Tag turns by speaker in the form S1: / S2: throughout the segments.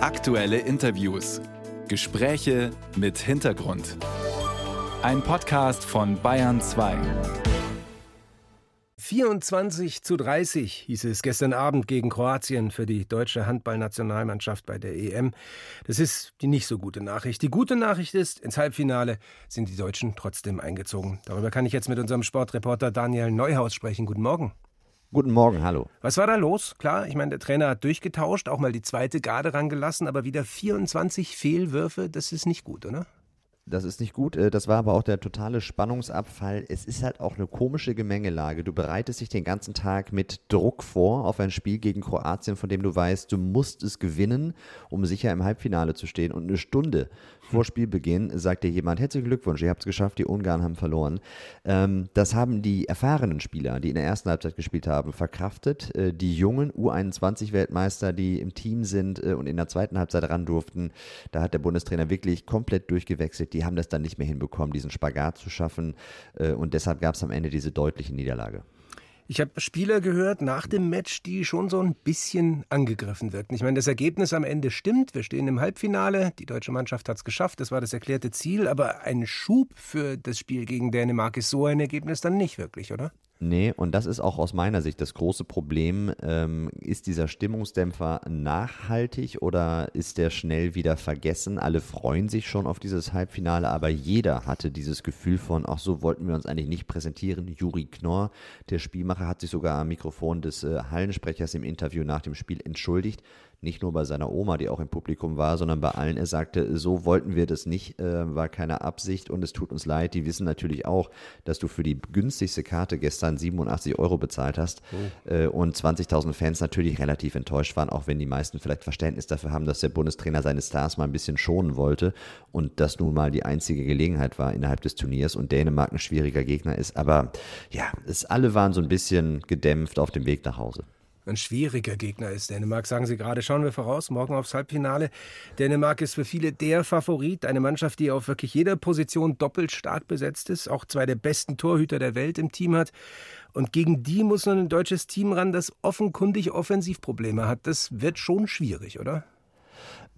S1: Aktuelle Interviews. Gespräche mit Hintergrund. Ein Podcast von Bayern 2.
S2: 24 zu 30 hieß es gestern Abend gegen Kroatien für die deutsche Handballnationalmannschaft bei der EM. Das ist die nicht so gute Nachricht. Die gute Nachricht ist, ins Halbfinale sind die Deutschen trotzdem eingezogen. Darüber kann ich jetzt mit unserem Sportreporter Daniel Neuhaus sprechen. Guten Morgen.
S3: Guten Morgen, hallo.
S2: Was war da los? Klar, ich meine, der Trainer hat durchgetauscht, auch mal die zweite Garde rangelassen, aber wieder 24 Fehlwürfe, das ist nicht gut, oder?
S3: Das ist nicht gut. Äh, das war aber auch der totale Spannungsabfall. Es ist halt auch eine komische Gemengelage. Du bereitest dich den ganzen Tag mit Druck vor auf ein Spiel gegen Kroatien, von dem du weißt, du musst es gewinnen, um sicher im Halbfinale zu stehen. Und eine Stunde vor Spielbeginn sagt dir jemand, herzlichen Glückwunsch, ihr habt es geschafft, die Ungarn haben verloren. Ähm, das haben die erfahrenen Spieler, die in der ersten Halbzeit gespielt haben, verkraftet. Äh, die jungen U21-Weltmeister, die im Team sind äh, und in der zweiten Halbzeit ran durften, da hat der Bundestrainer wirklich komplett durchgewechselt. Die haben das dann nicht mehr hinbekommen, diesen Spagat zu schaffen. Äh, und deshalb gab es am Ende diese deutliche Niederlage.
S2: Ich habe Spieler gehört nach dem Match, die schon so ein bisschen angegriffen wirkten. Ich meine, das Ergebnis am Ende stimmt. Wir stehen im Halbfinale. Die deutsche Mannschaft hat es geschafft. Das war das erklärte Ziel. Aber ein Schub für das Spiel gegen Dänemark ist so ein Ergebnis dann nicht wirklich, oder?
S3: Nee, und das ist auch aus meiner Sicht das große Problem. Ähm, ist dieser Stimmungsdämpfer nachhaltig oder ist der schnell wieder vergessen? Alle freuen sich schon auf dieses Halbfinale, aber jeder hatte dieses Gefühl von, ach so wollten wir uns eigentlich nicht präsentieren. Juri Knorr, der Spielmacher, hat sich sogar am Mikrofon des äh, Hallensprechers im Interview nach dem Spiel entschuldigt nicht nur bei seiner Oma, die auch im Publikum war, sondern bei allen. Er sagte, so wollten wir das nicht, äh, war keine Absicht und es tut uns leid. Die wissen natürlich auch, dass du für die günstigste Karte gestern 87 Euro bezahlt hast oh. äh, und 20.000 Fans natürlich relativ enttäuscht waren, auch wenn die meisten vielleicht Verständnis dafür haben, dass der Bundestrainer seine Stars mal ein bisschen schonen wollte und das nun mal die einzige Gelegenheit war innerhalb des Turniers und Dänemark ein schwieriger Gegner ist. Aber ja, es alle waren so ein bisschen gedämpft auf dem Weg nach Hause
S2: ein schwieriger Gegner ist. Dänemark, sagen Sie gerade, schauen wir voraus, morgen aufs Halbfinale. Dänemark ist für viele der Favorit, eine Mannschaft, die auf wirklich jeder Position doppelt stark besetzt ist, auch zwei der besten Torhüter der Welt im Team hat. Und gegen die muss nun ein deutsches Team ran, das offenkundig Offensivprobleme hat. Das wird schon schwierig, oder?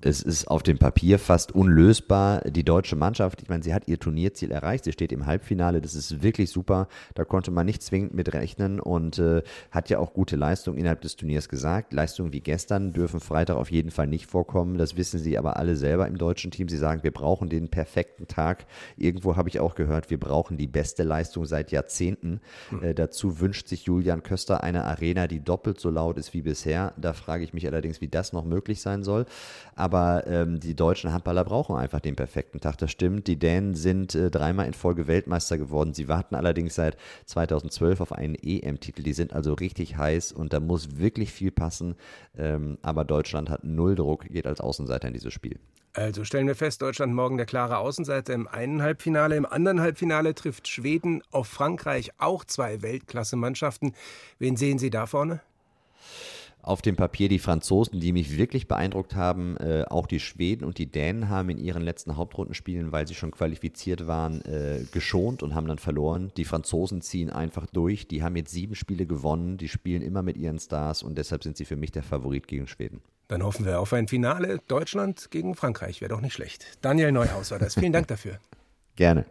S3: Es ist auf dem Papier fast unlösbar. Die deutsche Mannschaft, ich meine, sie hat ihr Turnierziel erreicht. Sie steht im Halbfinale. Das ist wirklich super. Da konnte man nicht zwingend mit rechnen und äh, hat ja auch gute Leistungen innerhalb des Turniers gesagt. Leistungen wie gestern dürfen Freitag auf jeden Fall nicht vorkommen. Das wissen sie aber alle selber im deutschen Team. Sie sagen, wir brauchen den perfekten Tag. Irgendwo habe ich auch gehört, wir brauchen die beste Leistung seit Jahrzehnten. Hm. Äh, dazu wünscht sich Julian Köster eine Arena, die doppelt so laut ist wie bisher. Da frage ich mich allerdings, wie das noch möglich sein soll. Aber aber ähm, die deutschen Handballer brauchen einfach den perfekten Tag. Das stimmt. Die Dänen sind äh, dreimal in Folge Weltmeister geworden. Sie warten allerdings seit 2012 auf einen EM-Titel. Die sind also richtig heiß und da muss wirklich viel passen. Ähm, aber Deutschland hat null Druck, geht als Außenseiter in dieses Spiel.
S2: Also stellen wir fest, Deutschland morgen der klare Außenseiter im einen Halbfinale. Im anderen Halbfinale trifft Schweden auf Frankreich auch zwei Weltklasse-Mannschaften. Wen sehen Sie da vorne?
S3: Auf dem Papier die Franzosen, die mich wirklich beeindruckt haben. Äh, auch die Schweden und die Dänen haben in ihren letzten Hauptrundenspielen, weil sie schon qualifiziert waren, äh, geschont und haben dann verloren. Die Franzosen ziehen einfach durch. Die haben jetzt sieben Spiele gewonnen. Die spielen immer mit ihren Stars und deshalb sind sie für mich der Favorit gegen Schweden.
S2: Dann hoffen wir auf ein Finale Deutschland gegen Frankreich. Wäre doch nicht schlecht. Daniel Neuhaus war das. Vielen Dank dafür.
S3: Gerne.